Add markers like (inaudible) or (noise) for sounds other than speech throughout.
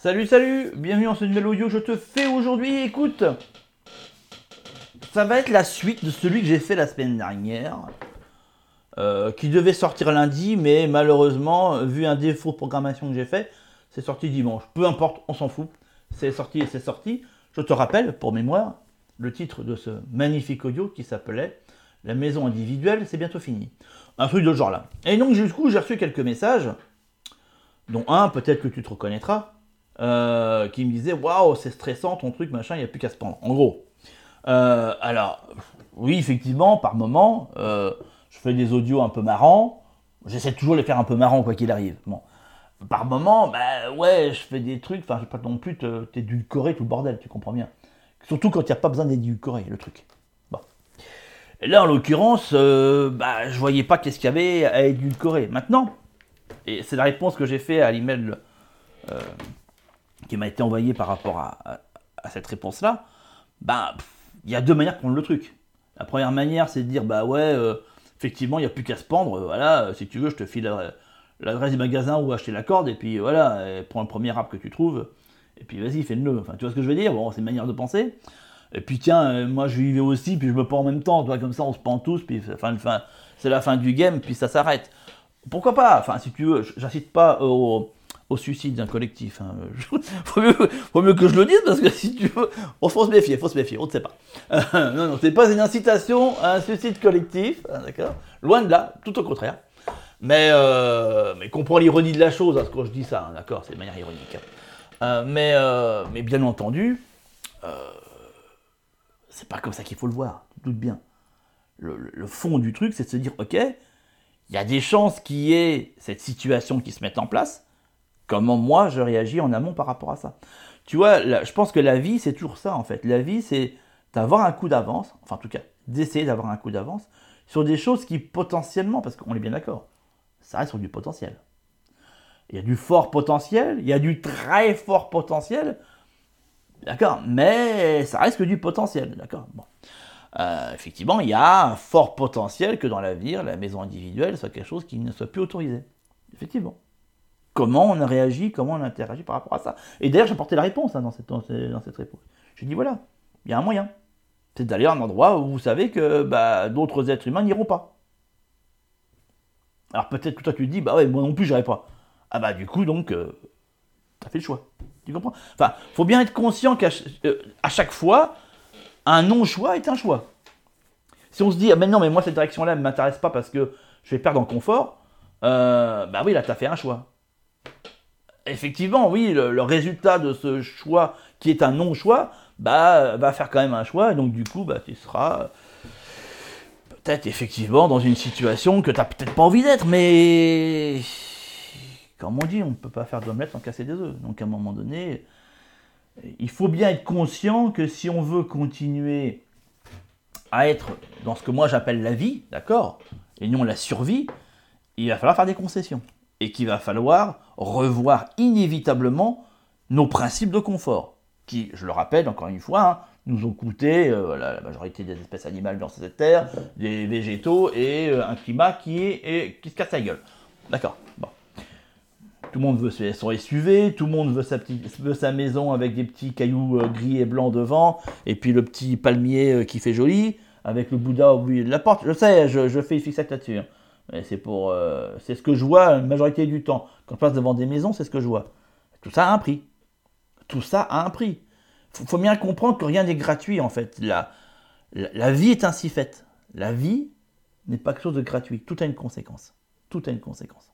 Salut, salut, bienvenue dans ce nouvel audio je te fais aujourd'hui. Écoute, ça va être la suite de celui que j'ai fait la semaine dernière, euh, qui devait sortir lundi, mais malheureusement, vu un défaut de programmation que j'ai fait, c'est sorti dimanche. Peu importe, on s'en fout. C'est sorti et c'est sorti. Je te rappelle, pour mémoire, le titre de ce magnifique audio qui s'appelait La maison individuelle, c'est bientôt fini. Un truc de ce genre-là. Et donc, jusqu'où j'ai reçu quelques messages, dont un, peut-être que tu te reconnaîtras, euh, qui me disait Waouh, c'est stressant ton truc, machin, il n'y a plus qu'à se prendre. En gros. Euh, alors, oui, effectivement, par moment, euh, je fais des audios un peu marrants. J'essaie toujours de les faire un peu marrants, quoi qu'il arrive. Bon. Par moment, bah ouais, je fais des trucs, enfin, je vais pas non plus t'édulcorer tout le bordel, tu comprends bien. Surtout quand il n'y a pas besoin d'édulcorer le truc. Bon. Et là, en l'occurrence, bah, je voyais pas qu'est-ce qu'il y avait à édulcorer. Maintenant, et c'est la réponse que j'ai fait à l'email euh, qui m'a été envoyé par rapport à, cette réponse-là, bah, il y a deux manières de prendre le truc. La première manière, c'est de dire, bah ouais, euh, effectivement, il n'y a plus qu'à se pendre, voilà, si tu veux, je te file l'adresse du magasin où acheter la corde, et puis voilà, prends le premier rap que tu trouves, et puis vas-y, fais-le. Enfin, tu vois ce que je veux dire? Bon, c'est une manière de penser. Et puis tiens, euh, moi je vivais aussi, puis je me pends en même temps, toi, comme ça on se pend tous, puis enfin, c'est la fin du game, puis ça s'arrête. Pourquoi pas? Enfin, si tu veux, j'incite pas au, au suicide d'un collectif. Hein. (laughs) faut, mieux, que je le dise parce que si tu veux, on faut se méfier, faut se méfier, on ne sait pas. (laughs) Non, c'est pas une incitation à un suicide collectif, hein, d'accord? Loin de là, tout au contraire. Mais, euh, mais comprends l'ironie de la chose hein, quand je dis ça, hein, d'accord? C'est de manière ironique. Euh, mais, euh, mais bien entendu, c'est pas comme ça qu'il faut le voir, tu doutes bien. Le, le fond du truc, c'est de se dire, ok, il y a des chances qu'il y ait cette situation qui se mette en place, comment moi je réagis en amont par rapport à ça. Tu vois, je pense que la vie, c'est toujours ça en fait. La vie, c'est d'avoir un coup d'avance, enfin en tout cas, d'essayer d'avoir un coup d'avance sur des choses qui potentiellement, parce qu'on est bien d'accord, ça reste sur du potentiel. Il y a du fort potentiel, il y a du très fort potentiel, d'accord, mais ça reste que du potentiel, d'accord. Euh, effectivement, il y a un fort potentiel que dans l'avenir, la maison individuelle soit quelque chose qui ne soit plus autorisé. Effectivement comment on a réagi, comment on a interagi par rapport à ça. Et d'ailleurs, j'ai apporté la réponse hein, dans, cette, dans, cette, réponse. Je dis voilà, il y a un moyen. C'est d'aller à un endroit où vous savez que bah, d'autres êtres humains n'iront pas. Alors peut-être que toi tu te dis, bah ouais, moi non plus j'irai pas. Ah bah du coup, donc, euh, tu as fait le choix. Tu comprends? Enfin, faut bien être conscient qu'à euh, chaque fois, un non-choix est un choix. Si on se dit, ah mais non, mais moi cette direction-là ne m'intéresse pas parce que je vais perdre en confort, euh, bah oui, là tu as fait un choix effectivement, oui, le, résultat de ce choix, qui est un non-choix, bah, va faire quand même un choix, et donc du coup, bah, tu seras peut-être effectivement dans une situation que tu n'as peut-être pas envie d'être, mais comme on dit, on ne peut pas faire d'omelette sans casser des œufs. Donc à un moment donné, il faut bien être conscient que si on veut continuer à être dans ce que moi j'appelle la vie, d'accord, et non la survie, il va falloir faire des concessions et qu'il va falloir revoir inévitablement nos principes de confort, qui, je le rappelle encore une fois, hein, nous ont coûté euh, la, majorité des espèces animales dans cette terre, des végétaux et euh, un climat qui, est, qui se casse la gueule. D'accord. Bon. Tout le monde veut son SUV, tout le monde veut sa, petite, veut sa maison avec des petits cailloux euh, gris et blancs devant, et puis le petit palmier qui fait joli, avec le Bouddha au bout de la porte. Je sais, je, je fais fixette là-dessus. Hein c'est pour, euh, c'est ce que je vois la majorité du temps. Quand je passe devant des maisons, c'est ce que je vois. Tout ça a un prix. Tout ça a un prix. Il faut bien comprendre que rien n'est gratuit en fait. La, la, vie est ainsi faite. La vie n'est pas quelque chose de gratuit. Tout a une conséquence. Tout a une conséquence.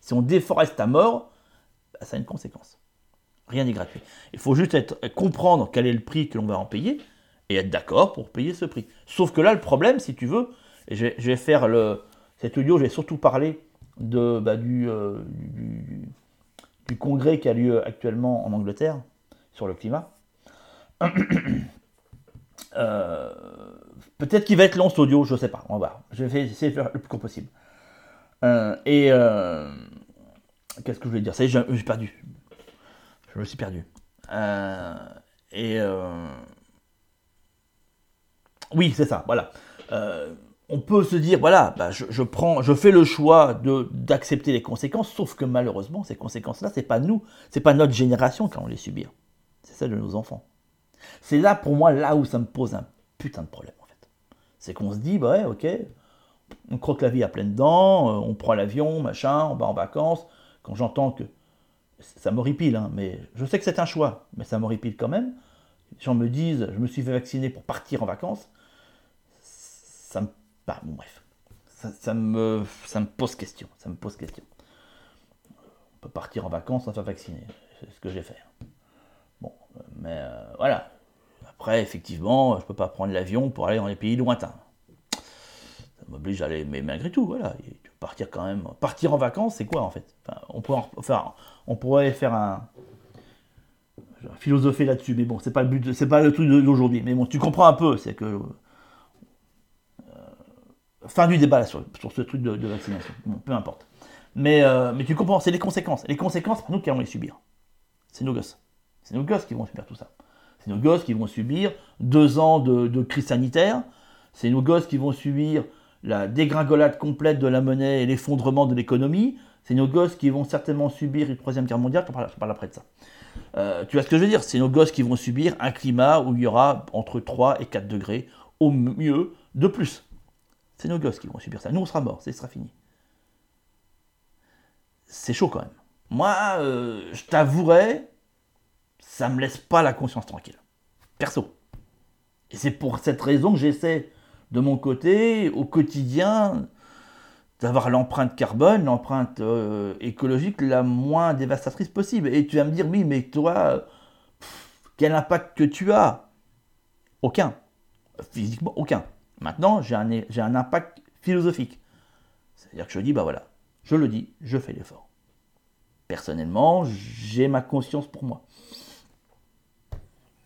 Si on déforeste à mort, bah, ça a une conséquence. Rien n'est gratuit. Il faut juste comprendre quel est le prix que l'on va en payer et être d'accord pour payer ce prix. Sauf que là, le problème, si tu veux, je vais faire le, cet audio, je vais surtout parler de, bah, euh, du, congrès qui a lieu actuellement en Angleterre sur le climat. (clears throat) Euh, peut-être qu'il va être long audio, je ne sais pas. On va voir. Je vais essayer de faire le plus court possible. Euh, et qu'est-ce que je voulais dire? Ça y j'ai perdu. Je me suis perdu. et oui, c'est ça. Voilà on peut se dire, voilà, bah, je, prends, je fais le choix d'accepter les conséquences, sauf que malheureusement, ces conséquences-là, c'est pas nous, c'est pas notre génération qui allons les subir. C'est celle de nos enfants. C'est là, pour moi, là où ça me pose un putain de problème, en fait. C'est qu'on se dit, bah ouais, ok, on croque la vie à pleines dents, euh, on prend l'avion, machin, on va en vacances. Quand j'entends que ça m'horripile, hein, mais je sais que c'est un choix, mais ça m'horripile quand même. Les gens me disent, je me suis fait vacciner pour partir en vacances. Ça me bah, bon, bref. Ça, me, pose question. Ça me pose question. On peut partir en vacances sans faire vacciner. C'est ce que j'ai fait. Bon, mais euh, voilà. Après, effectivement, je peux pas prendre l'avion pour aller dans les pays lointains. Ça m'oblige à aller, mais malgré tout, voilà. Partir quand même. Partir en vacances, c'est quoi en fait? On, pourrait faire, on pourrait faire un, philosopher là-dessus, mais bon, c'est pas le but, c'est pas le truc d'aujourd'hui. Mais bon, tu comprends un peu, c'est que fin du débat sur, ce truc de, vaccination. Bon, peu importe. Mais, euh, tu comprends, c'est les conséquences. Les conséquences, c'est nous qui allons les subir. C'est nos gosses. C'est nos gosses qui vont subir tout ça. C'est nos gosses qui vont subir deux ans de, crise sanitaire. C'est nos gosses qui vont subir la dégringolade complète de la monnaie et l'effondrement de l'économie. C'est nos gosses qui vont certainement subir une troisième guerre mondiale. Je parle, après de ça. Euh, tu vois ce que je veux dire? C'est nos gosses qui vont subir un climat où il y aura entre 3 et 4 degrés, au mieux, de plus. C'est nos gosses qui vont subir ça. Nous, on sera morts, ça sera fini. C'est chaud quand même. Moi, euh, je t'avouerai, ça me laisse pas la conscience tranquille. Perso. Et c'est pour cette raison que j'essaie, de mon côté, au quotidien, d'avoir l'empreinte carbone, l'empreinte euh, écologique la moins dévastatrice possible. Et tu vas me dire, oui, mais toi, quel impact que tu as? Aucun. Physiquement, aucun. Maintenant, j'ai un, impact philosophique. C'est-à-dire que je dis, bah voilà, je le dis, je fais l'effort. Personnellement, j'ai ma conscience pour moi.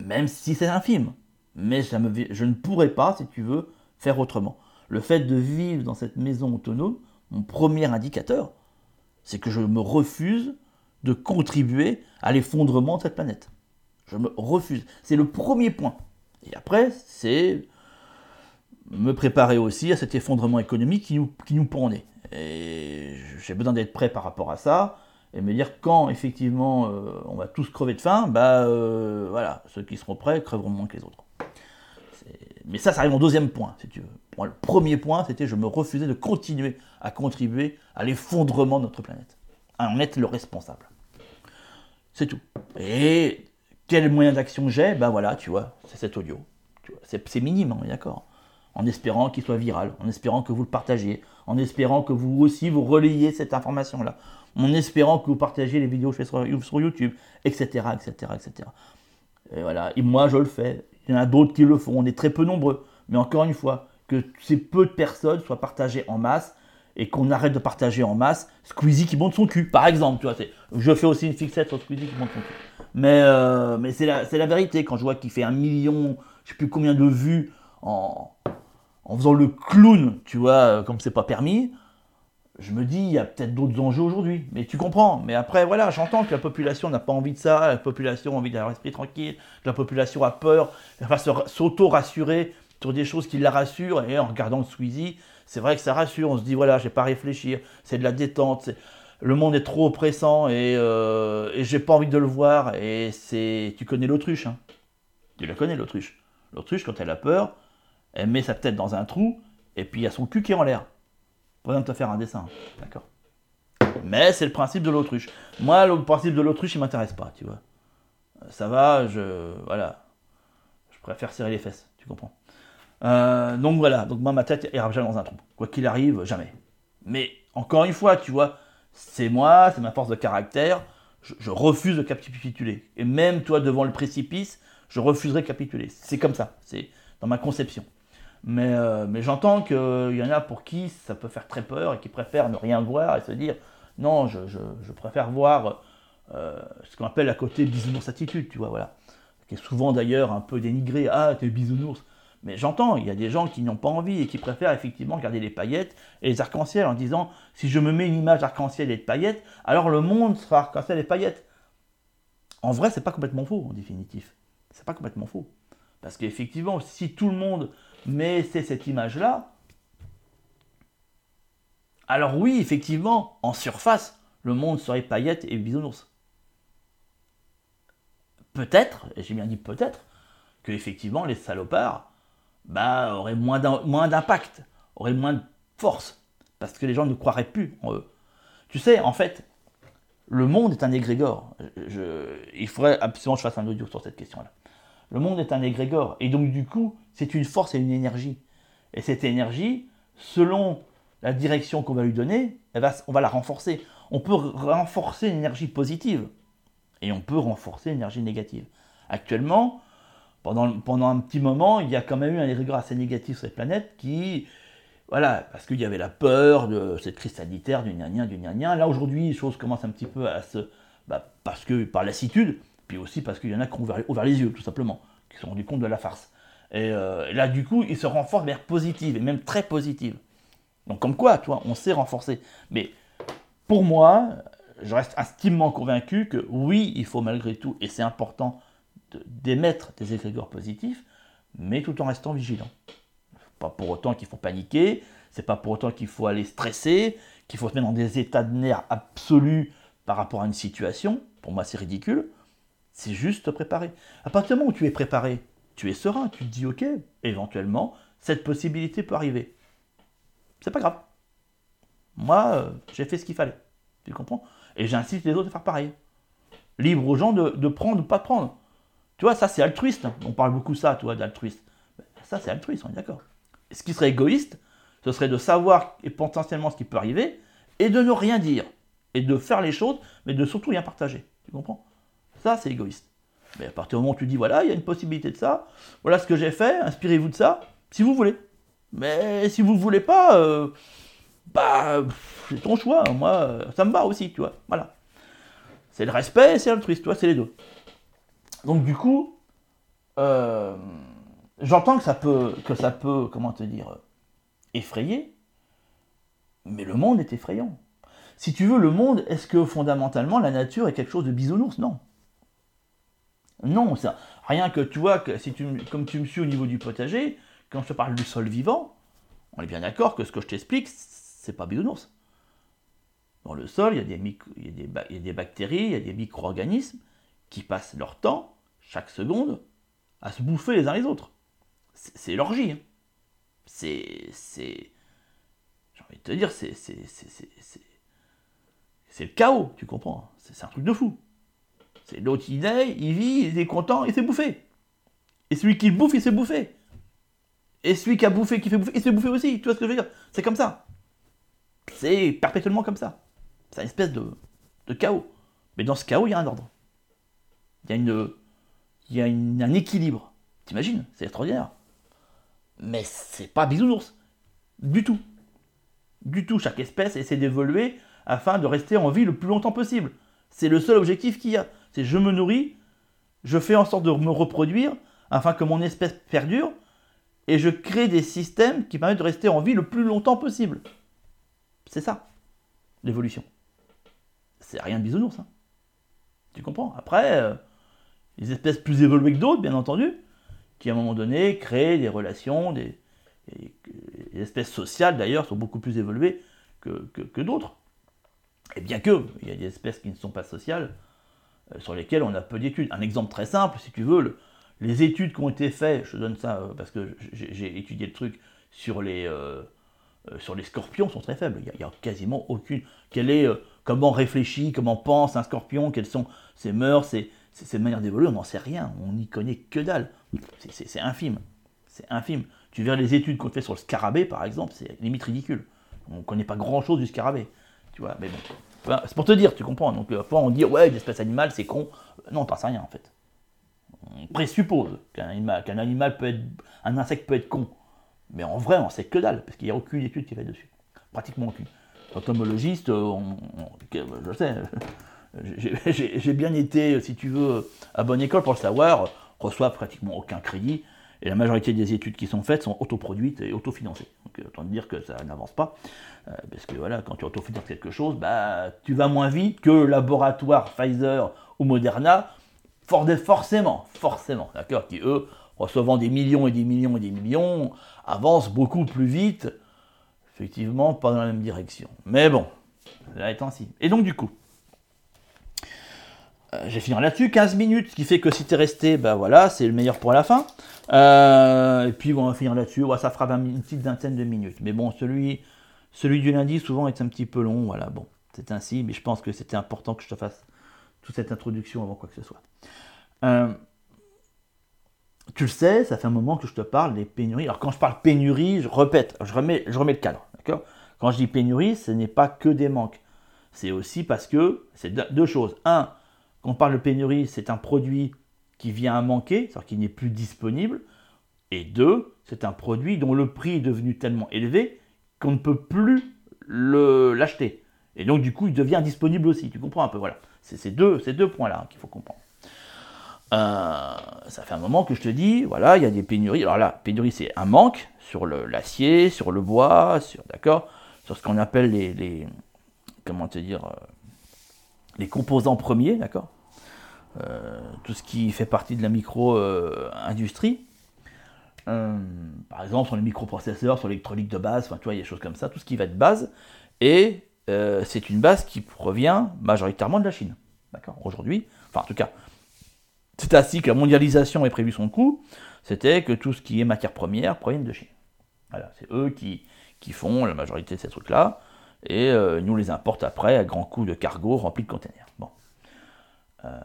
Même si c'est un film. Mais je ne pourrais pas, si tu veux, faire autrement. Le fait de vivre dans cette maison autonome, mon premier indicateur, c'est que je me refuse de contribuer à l'effondrement de cette planète. Je me refuse. C'est le premier point. Et après, c'est me préparer aussi à cet effondrement économique qui nous, qui nous. Et j'ai besoin d'être prêt par rapport à ça et me dire quand effectivement euh, on va tous crever de faim, bah euh, voilà, ceux qui seront prêts crèveront moins que les autres. Mais ça, ça arrive en deuxième point, si tu veux. le premier point, c'était je me refusais de continuer à contribuer à l'effondrement de notre planète. En être le responsable. C'est tout. Et quel moyen d'action j'ai? Ben voilà, tu vois, c'est cet audio. C'est minime, on est d'accord en espérant qu'il soit viral, en espérant que vous le partagiez, en espérant que vous aussi vous relayiez cette information-là, en espérant que vous partagiez les vidéos que je fais sur, YouTube, etc., etc., etc. Et voilà. Et moi, je le fais. Il y en a d'autres qui le font. On est très peu nombreux. Mais encore une fois, que ces peu de personnes soient partagées en masse et qu'on arrête de partager en masse Squeezie qui monte son cul, par exemple. Tu vois, je fais aussi une fixette sur Squeezie qui monte son cul. Mais, euh, c'est la, la, vérité. Quand je vois qu'il fait un million, je sais plus combien de vues en, en faisant le clown, tu vois, euh, comme c'est pas permis, je me dis, il y a peut-être d'autres enjeux aujourd'hui. Mais tu comprends. Mais après, voilà, j'entends que la population n'a pas envie de ça, la population a envie d'avoir l'esprit tranquille, que la population a peur, elle va s'auto-rassurer sur des choses qui la rassurent. Et en regardant le Squeezie, c'est vrai que ça rassure. On se dit, voilà, j'ai pas à réfléchir, c'est de la détente. Le monde est trop oppressant et, euh, et j'ai pas envie de le voir. Et c'est. Tu connais l'autruche, hein Tu la connais, l'autruche. L'autruche, quand elle a peur, elle met sa tête dans un trou, et puis il y a son cul qui est en l'air. Pour de te faire un dessin, d'accord Mais c'est le principe de l'autruche. Moi, le principe de l'autruche, il m'intéresse pas, tu vois. Ça va, je. Voilà. Je préfère serrer les fesses, tu comprends. Euh, donc voilà, donc moi, ma tête ira jamais dans un trou. Quoi qu'il arrive, jamais. Mais encore une fois, tu vois, c'est moi, c'est ma force de caractère. Je, je, refuse de capituler. Et même toi, devant le précipice, je refuserai de capituler. C'est comme ça, c'est dans ma conception. Mais, euh, mais j'entends qu'il y en a pour qui ça peut faire très peur et qui préfèrent ne rien voir et se dire non, je, je, préfère voir euh, ce qu'on appelle à côté bisounours attitude, tu vois, voilà. Qui est souvent d'ailleurs un peu dénigré, ah, t'es bisounours. Mais j'entends, il y a des gens qui n'ont pas envie et qui préfèrent effectivement garder les paillettes et les arcs-en-ciel en disant si je me mets une image arc-en-ciel et de paillettes, alors le monde sera arc-en-ciel et paillettes. En vrai, c'est pas complètement faux, en définitif. C'est pas complètement faux. Parce qu'effectivement, si tout le monde mais c'est cette image-là, Alors oui, effectivement, en surface, le monde serait paillettes et bisounours. Peut-être, et j'ai bien dit peut-être, que effectivement les salopards bah, auraient moins d'impact, auraient moins de force, parce que les gens ne croiraient plus en eux. Tu sais, en fait, le monde est un égrégore. il faudrait absolument que je fasse un audio sur cette question-là. Le monde est un égrégore, et donc du coup, c'est une force et une énergie. Et cette énergie, selon la direction qu'on va lui donner, on va la renforcer. On peut renforcer une énergie positive et on peut renforcer l'énergie négative. Actuellement, pendant, pendant un petit moment, il y a quand même eu un égrégore assez négatif sur cette planète qui, voilà, parce qu'il y avait la peur de cette crise sanitaire, du gna du gna Là, aujourd'hui, les choses commencent un petit peu à se. Bah, parce que par lassitude, puis aussi parce qu'il y en a qui ont ouvert, les yeux, tout simplement, qui se sont rendus compte de la farce. Et, euh, là, du coup, ils se renforcent de manière positive, et même très positive. Donc, comme quoi, toi, on s'est renforcé. Mais pour moi, je reste intimement convaincu que oui, il faut malgré tout, et c'est important, d'émettre des égrégores positifs, mais tout en restant vigilant. Pas pour autant qu'il faut paniquer, c'est pas pour autant qu'il faut aller stresser, qu'il faut se mettre dans des états de nerfs absolus par rapport à une situation. Pour moi, c'est ridicule. C'est juste te préparer. À partir du moment où tu es préparé, tu es serein, tu te dis ok, éventuellement, cette possibilité peut arriver. C'est pas grave. Moi, euh, j'ai fait ce qu'il fallait. Tu comprends? Et j'incite les autres à faire pareil. Libre aux gens de, prendre ou pas de prendre. Tu vois, ça c'est altruiste. On parle beaucoup ça, toi, d'altruiste. Ça c'est altruiste, on est d'accord. Ce qui serait égoïste, ce serait de savoir potentiellement ce qui peut arriver et de ne rien dire. Et de faire les choses, mais de surtout rien partager. Tu comprends? Ça c'est égoïste. Mais à partir du moment où tu dis, voilà, il y a une possibilité de ça, voilà ce que j'ai fait, inspirez-vous de ça, si vous voulez. Mais si vous ne voulez pas, euh, bah, c'est ton choix. Moi, ça me va aussi, tu vois. Voilà. C'est le respect et c'est l'altruisme, tu vois, c'est les deux. Donc, du coup, euh, j'entends que ça peut, que ça peut, comment te dire, effrayer, mais le monde est effrayant. Si tu veux, le monde, est-ce que fondamentalement la nature est quelque chose de bisounours? Non. Non, ça, rien que tu vois, que comme tu me suis au niveau du potager, quand je te parle du sol vivant, on est bien d'accord que ce que je t'explique, c'est pas bisounours. Dans le sol, il y, a des il, y a des bactéries, il y a des micro-organismes qui passent leur temps, chaque seconde, à se bouffer les uns les autres. C'est l'orgie. Hein. C'est. J'ai envie de te dire, c'est. C'est le chaos, tu comprends hein. C'est un truc de fou. L'autre, il est, il vit, il est content, il s'est bouffé. Et celui qui le bouffe, il s'est bouffé. Et celui qui a bouffé, qui fait bouffer, il s'est bouffé aussi. Tu vois ce que je veux dire? C'est comme ça. C'est perpétuellement comme ça. C'est une espèce de, chaos. Mais dans ce chaos, il y a un ordre. Il y a, une, il y a un équilibre. T'imagines? C'est extraordinaire. Mais c'est pas bisounours. Du tout. Du tout. Chaque espèce essaie d'évoluer afin de rester en vie le plus longtemps possible. C'est le seul objectif qu'il y a. C'est je me nourris, je fais en sorte de me reproduire afin que mon espèce perdure et je crée des systèmes qui permettent de rester en vie le plus longtemps possible. C'est ça, l'évolution. C'est rien de bisounours. Hein. Tu comprends? Après, euh, les espèces plus évoluées que d'autres, bien entendu, qui à un moment donné créent des relations, des, les espèces sociales d'ailleurs sont beaucoup plus évoluées que, que, d'autres. Et bien que, il y a des espèces qui ne sont pas sociales, sur lesquelles on a peu d'études. Un exemple très simple, si tu veux, les études qui ont été faites, je donne ça euh, parce que j'ai étudié le truc sur les, euh, euh, sur les scorpions, sont très faibles. Il n'y a, quasiment aucune. Quelle est, comment réfléchit, comment pense un scorpion, quelles sont ses mœurs, ses, ses, manières d'évoluer, on n'en sait rien. On n'y connaît que dalle. C'est infime. C'est infime. Tu verras les études qu'on fait sur le scarabée, par exemple, c'est limite ridicule. On ne connaît pas grand-chose du scarabée. Tu vois, mais bon. C'est pour te dire, tu comprends. Donc, parfois, on dit, ouais, une espèce animale, c'est con. Non, t'en sais rien, en fait on présuppose qu'un animal, qu'un animal peut être, un insecte peut être con. Mais en vrai, on sait que dalle, parce qu'il n'y a aucune étude qui fait dessus. Pratiquement aucune. Entomologiste, on, je sais, j'ai bien été, si tu veux, à bonne école pour le savoir, reçoit pratiquement aucun crédit, et la majorité des études qui sont faites sont autoproduites et autofinancées. Donc euh, autant dire que ça n'avance pas, euh, parce que voilà, quand tu autofinances quelque chose, bah, tu vas moins vite que le laboratoire Pfizer ou Moderna forcément, forcément, d'accord, qui eux, recevant des millions et des millions et des millions, avancent beaucoup plus vite effectivement pas dans la même direction. Mais bon, là étant si. Et donc du coup, je vais finir là-dessus, 15 minutes, ce qui fait que si tu es resté, ben voilà, c'est le meilleur pour la fin. Euh, et puis on va finir là-dessus, ça fera une petite vingtaine de minutes. Mais bon, celui, celui du lundi souvent est un petit peu long, voilà, bon, c'est ainsi, mais je pense que c'était important que je te fasse toute cette introduction avant quoi que ce soit. Euh, tu le sais, ça fait un moment que je te parle des pénuries. Alors quand je parle pénurie, je répète, je remets, je remets le cadre, d'accord? Quand je dis pénurie, ce n'est pas que des manques. C'est aussi parce que c'est deux choses. Un, quand on parle de pénurie, c'est un produit qui vient à manquer, c'est-à-dire qu'il n'est plus disponible. Et deux, c'est un produit dont le prix est devenu tellement élevé qu'on ne peut plus l'acheter. Et donc, du coup, il devient disponible aussi. Tu comprends un peu, voilà. C'est ces deux, points-là qu'il faut comprendre. Euh, ça fait un moment que je te dis, voilà, il y a des pénuries. Alors là, pénurie, c'est un manque sur l'acier, sur le bois, sur, d'accord, sur ce qu'on appelle les, les, comment te dire, euh, les composants premiers, d'accord euh, Tout ce qui fait partie de la micro-industrie. Euh, par exemple, sur les microprocesseurs, sur l'électronique de base, enfin, tu vois, il y a des choses comme ça, tout ce qui va être base. Et euh, c'est une base qui provient majoritairement de la Chine. D'accord Aujourd'hui, enfin, en tout cas, c'est ainsi que la mondialisation ait prévu son coup, c'était que tout ce qui est matière première provienne de Chine. Voilà, c'est eux qui, qui font la majorité de ces trucs-là et euh, nous les importe après à grands coups de cargo remplis de containers. Bon. Euh,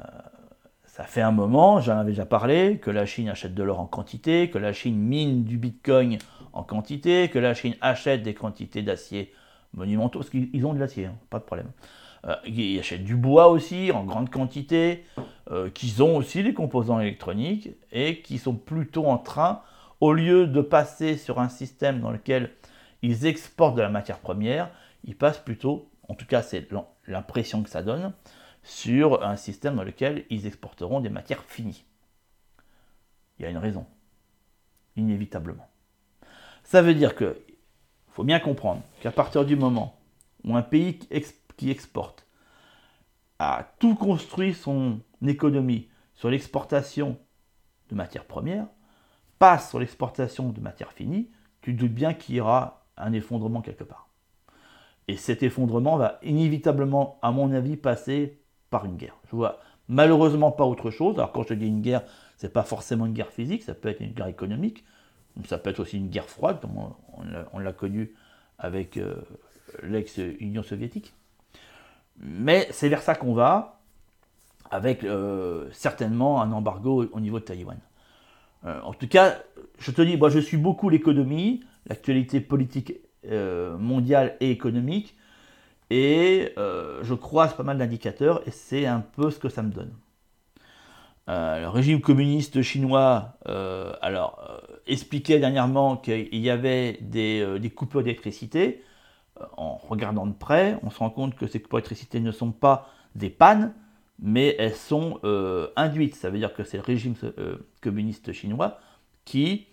ça fait un moment, j'en avais déjà parlé, que la Chine achète de l'or en quantité, que la Chine mine du bitcoin en quantité, que la Chine achète des quantités d'acier monumentaux, parce qu'ils ont de l'acier, hein, pas de problème. Euh, ils achètent du bois aussi en grande quantité, qu'ils ont aussi des composants électroniques et qui sont plutôt en train, au lieu de passer sur un système dans lequel ils exportent de la matière première, ils passent plutôt, en tout cas c'est l'impression que ça donne, sur un système dans lequel ils exporteront des matières finies. Il y a une raison, inévitablement. Ça veut dire que, faut bien comprendre qu'à partir du moment où un pays qui exporte a tout construit son économie sur l'exportation de matières premières, passe sur l'exportation de matières finies, tu doutes bien qu'il y aura un effondrement quelque part. Et cet effondrement va inévitablement, à mon avis, passer par une guerre. Je vois malheureusement pas autre chose. Alors quand je dis une guerre, c'est pas forcément une guerre physique, ça peut être une guerre économique, ça peut être aussi une guerre froide, comme on, l'a connu avec euh, l'ex-Union soviétique. Mais c'est vers ça qu'on va, avec euh, certainement un embargo au niveau de Taïwan. Euh, en tout cas, je te dis, moi je suis beaucoup l'économie, l'actualité politique euh, mondiale et économique. Et euh, je croise pas mal d'indicateurs et c'est un peu ce que ça me donne. Euh, le régime communiste chinois alors, expliquait dernièrement qu'il y avait des, des coupures d'électricité. En regardant de près, on se rend compte que ces coupures d'électricité ne sont pas des pannes, mais elles sont induites. Ça veut dire que c'est le régime communiste chinois qui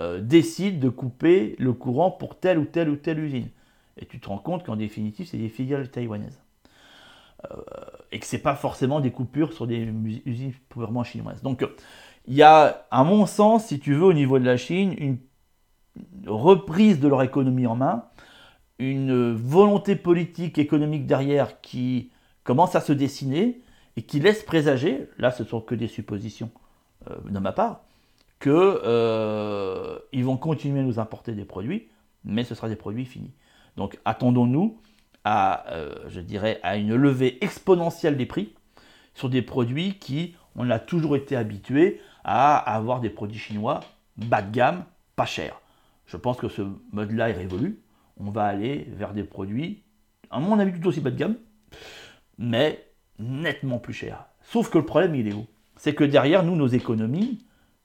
euh, décide de couper le courant pour telle ou telle ou telle usine. Et tu te rends compte qu'en définitive, c'est des filiales taïwanaises. Euh, et que ce n'est pas forcément des coupures sur des usines purement chinoises. Donc, il y a, à mon sens, si tu veux, au niveau de la Chine, une reprise de leur économie en main, une volonté politique, économique derrière qui commence à se dessiner et qui laisse présager, là ce sont que des suppositions euh, de ma part, qu'ils euh, vont continuer à nous importer des produits, mais ce sera des produits finis. Donc attendons-nous à, euh, je dirais, à une levée exponentielle des prix sur des produits qui, on a toujours été habitué à avoir des produits chinois bas de gamme, pas chers. Je pense que ce mode-là est révolu. On va aller vers des produits, à mon avis, tout aussi bas de gamme, mais nettement plus chers. Sauf que le problème, il est où? C'est que derrière nous, nos économies,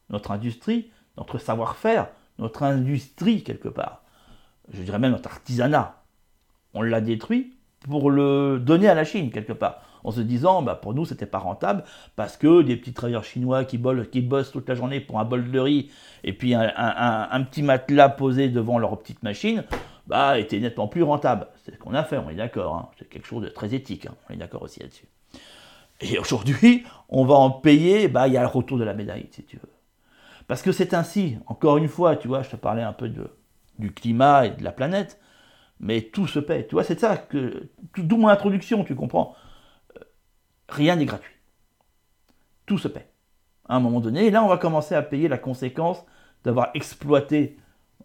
notre industrie, notre savoir-faire, notre industrie quelque part, je dirais même notre artisanat. On l'a détruit pour le donner à la Chine quelque part, en se disant bah, pour nous c'était pas rentable parce que des petits travailleurs chinois qui, qui bossent toute la journée pour un bol de riz et puis un, petit matelas posé devant leur petite machine, bah étaient nettement plus rentable. C'est ce qu'on a fait, on est d'accord. Hein. C'est quelque chose de très éthique, hein. on est d'accord aussi là-dessus. Et aujourd'hui, on va en payer, bah il y a le retour de la médaille, si tu veux. Parce que c'est ainsi, encore une fois, tu vois, je te parlais un peu du climat et de la planète. mais tout se paie. Tu vois, c'est ça que. D'où mon introduction, tu comprends. Euh, rien n'est gratuit. Tout se paie. À un moment donné, et là, on va commencer à payer la conséquence d'avoir exploité,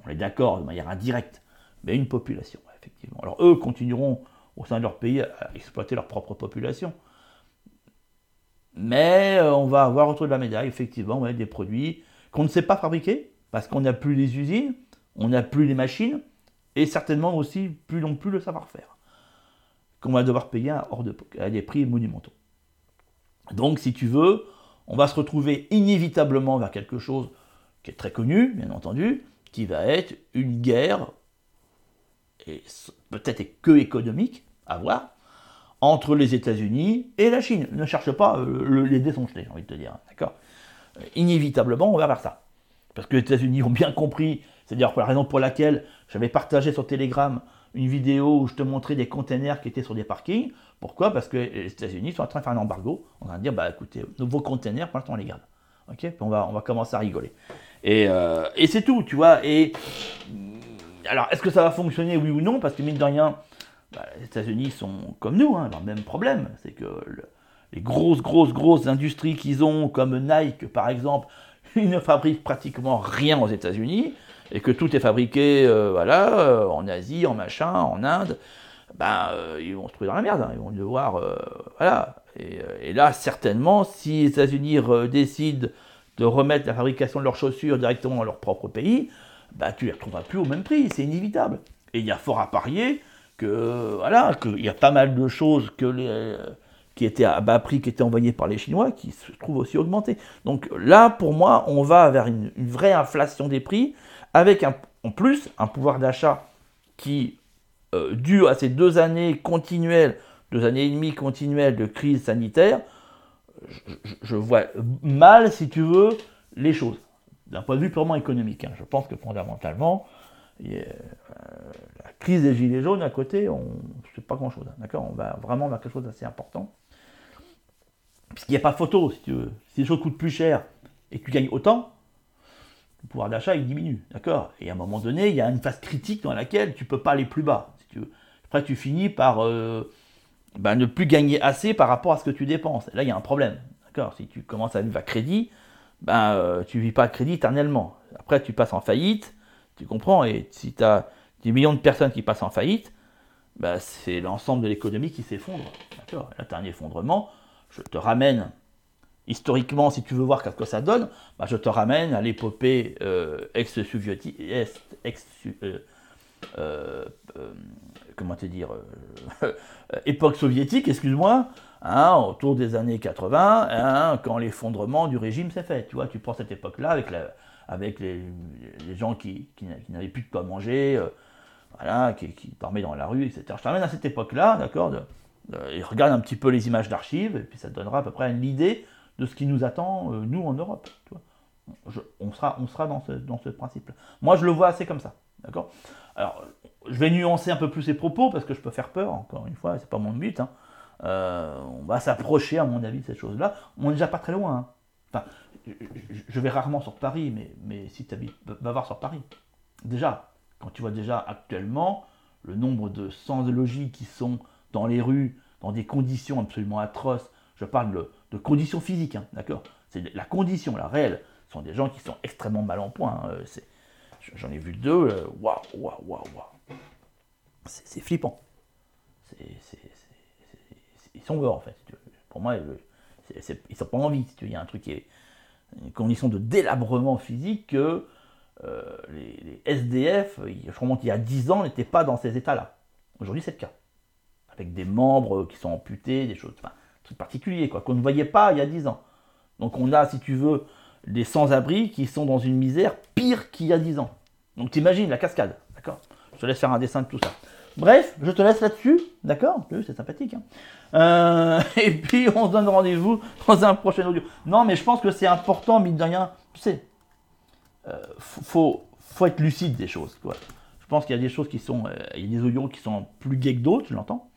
on est d'accord, de manière indirecte, mais une population, effectivement. Alors, eux continueront au sein de leur pays à exploiter leur propre population. Mais euh, on va avoir autour de la médaille, effectivement, des produits qu'on ne sait pas fabriquer, parce qu'on n'a plus les usines, on n'a plus les machines, et certainement aussi plus non plus le savoir-faire, qu'on va devoir payer à, hors de, des prix monumentaux. Donc, si tu veux, on va se retrouver inévitablement vers quelque chose qui est très connu, bien entendu, qui va être une guerre, et peut-être que économique, à voir, entre les États-Unis et la Chine. Ne cherche pas, euh, les dés j'ai envie de te dire. D'accord? Inévitablement, on va vers ça. Parce que les États-Unis ont bien compris, c'est d'ailleurs la raison pour laquelle j'avais partagé sur Telegram une vidéo où je te montrais des containers qui étaient sur des parkings. Pourquoi? Parce que les États-Unis sont en train de faire un embargo. On va dire, bah écoutez, vos containers, pour l'instant, on les garde. Ok? On va, on va commencer à rigoler. Et, euh, et c'est tout, tu vois. Et alors, est-ce que ça va fonctionner, oui ou non? Parce que mine de rien, bah, les États-Unis sont comme nous, hein, le même problème. C'est que les grosses, grosses, grosses industries qu'ils ont, comme Nike par exemple, (laughs) ils ne fabriquent pratiquement rien aux États-Unis et que tout est fabriqué euh, euh, en Asie, en machin, en Inde, ben, euh, ils vont se trouver dans la merde. Hein. ils vont devoir. voilà. Et, là, certainement, si les États-Unis décident de remettre la fabrication de leurs chaussures directement dans leur propre pays, ben, tu ne les retrouveras plus au même prix. C'est inévitable. Et il y a fort à parier que voilà, qu'il y a pas mal de choses que les, qui étaient à bas prix, qui étaient envoyées par les Chinois, qui se trouvent aussi augmentées. Donc là, pour moi, on va vers une, vraie inflation des prix, avec en plus un pouvoir d'achat qui, euh, dû à ces deux années continuelles, deux années et demie continuelles de crise sanitaire, je, vois mal, si tu veux, les choses. D'un point de vue purement économique. Hein. Je pense que fondamentalement, euh, la crise des gilets jaunes à côté, on ne sait pas grand-chose. Hein, d'accord? On va vraiment vers quelque chose d'assez important. Puisqu'il n'y a pas photo, si tu veux. Si les choses coûtent plus cher et que tu gagnes autant, le pouvoir d'achat diminue. D'accord? Et à un moment donné, il y a une phase critique dans laquelle tu ne peux pas aller plus bas. Après, tu finis par euh, ben, ne plus gagner assez par rapport à ce que tu dépenses. là, il y a un problème. D'accord? Si tu commences à vivre à crédit, ben, euh, tu ne vis pas à crédit éternellement. Après, tu passes en faillite tu comprends? Et si tu as des millions de personnes qui passent en faillite, bah, c'est l'ensemble de l'économie qui s'effondre. D'accord? Là, tu as un effondrement. Je te ramène, historiquement, si tu veux voir ce que ça donne, bah, je te ramène à l'épopée euh, ex-soviétique, ex, euh, euh, comment te dire, (laughs) époque soviétique, excuse-moi, hein, autour des années 80, hein, quand l'effondrement du régime s'est fait. Tu vois, tu prends cette époque-là avec les, gens qui, n'avaient plus de quoi manger, voilà, qui, dormaient dans la rue, etc. Je t'amène à cette époque-là, d'accord et regarde un petit peu les images d'archives, et puis ça donnera à peu près une idée de ce qui nous attend, euh, nous, en Europe. on sera, on sera dans ce, dans ce principe. Moi, je le vois assez comme ça, d'accord? Alors, je vais nuancer un peu plus ces propos, parce que je peux faire peur, encore une fois, c'est pas mon but. Hein. Euh, on va s'approcher, à mon avis, de cette chose-là. On n'est déjà pas très loin. Hein. Enfin, je vais rarement sur Paris, mais, mais si tu habites, va voir sur Paris. Déjà, quand tu vois déjà actuellement le nombre de sans-logis qui sont dans les rues, dans des conditions absolument atroces, je parle de, conditions physiques, hein, d'accord? C'est la condition, la réelle. Ce sont des gens qui sont extrêmement mal en point. Hein, j'en ai vu deux, euh, waouh, waouh, waouh, waouh. C'est flippant. ils sont morts en fait. Pour moi, ils sont pas en vie. Il y a un truc qui est une condition de délabrement physique que euh, les, SDF, je remonte il y a 10 ans, n'étaient pas dans ces états-là. Aujourd'hui, c'est le cas. Avec des membres qui sont amputés, des choses, enfin, trucs particuliers, quoi, qu'on ne voyait pas il y a 10 ans. Donc on a, si tu veux, des sans-abri qui sont dans une misère pire qu'il y a 10 ans. Donc t'imagines la cascade, d'accord? Je te laisse faire un dessin de tout ça. Bref, je te laisse là-dessus, d'accord? C'est sympathique. Hein. Euh, (laughs) et puis on se donne rendez-vous dans un prochain audio. Non, mais je pense que c'est important, mine de rien. Tu sais, euh, faut, faut être lucide des choses. Quoi. Je pense qu'il y a des choses qui sont. Euh, il y a des audios qui sont plus gays que d'autres, je l'entends.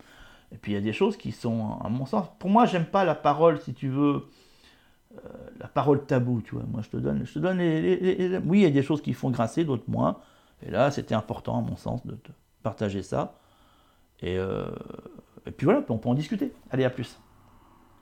Et puis il y a des choses qui sont, à mon sens. Pour moi, j'aime pas la parole, si tu veux. la parole tabou, tu vois. Moi, je te donne, je te donne les, Oui, il y a des choses qui font grincer, d'autres moins. Et là, c'était important, à mon sens, de te partager ça. Et, euh, et puis voilà, on peut en discuter. Allez, à plus.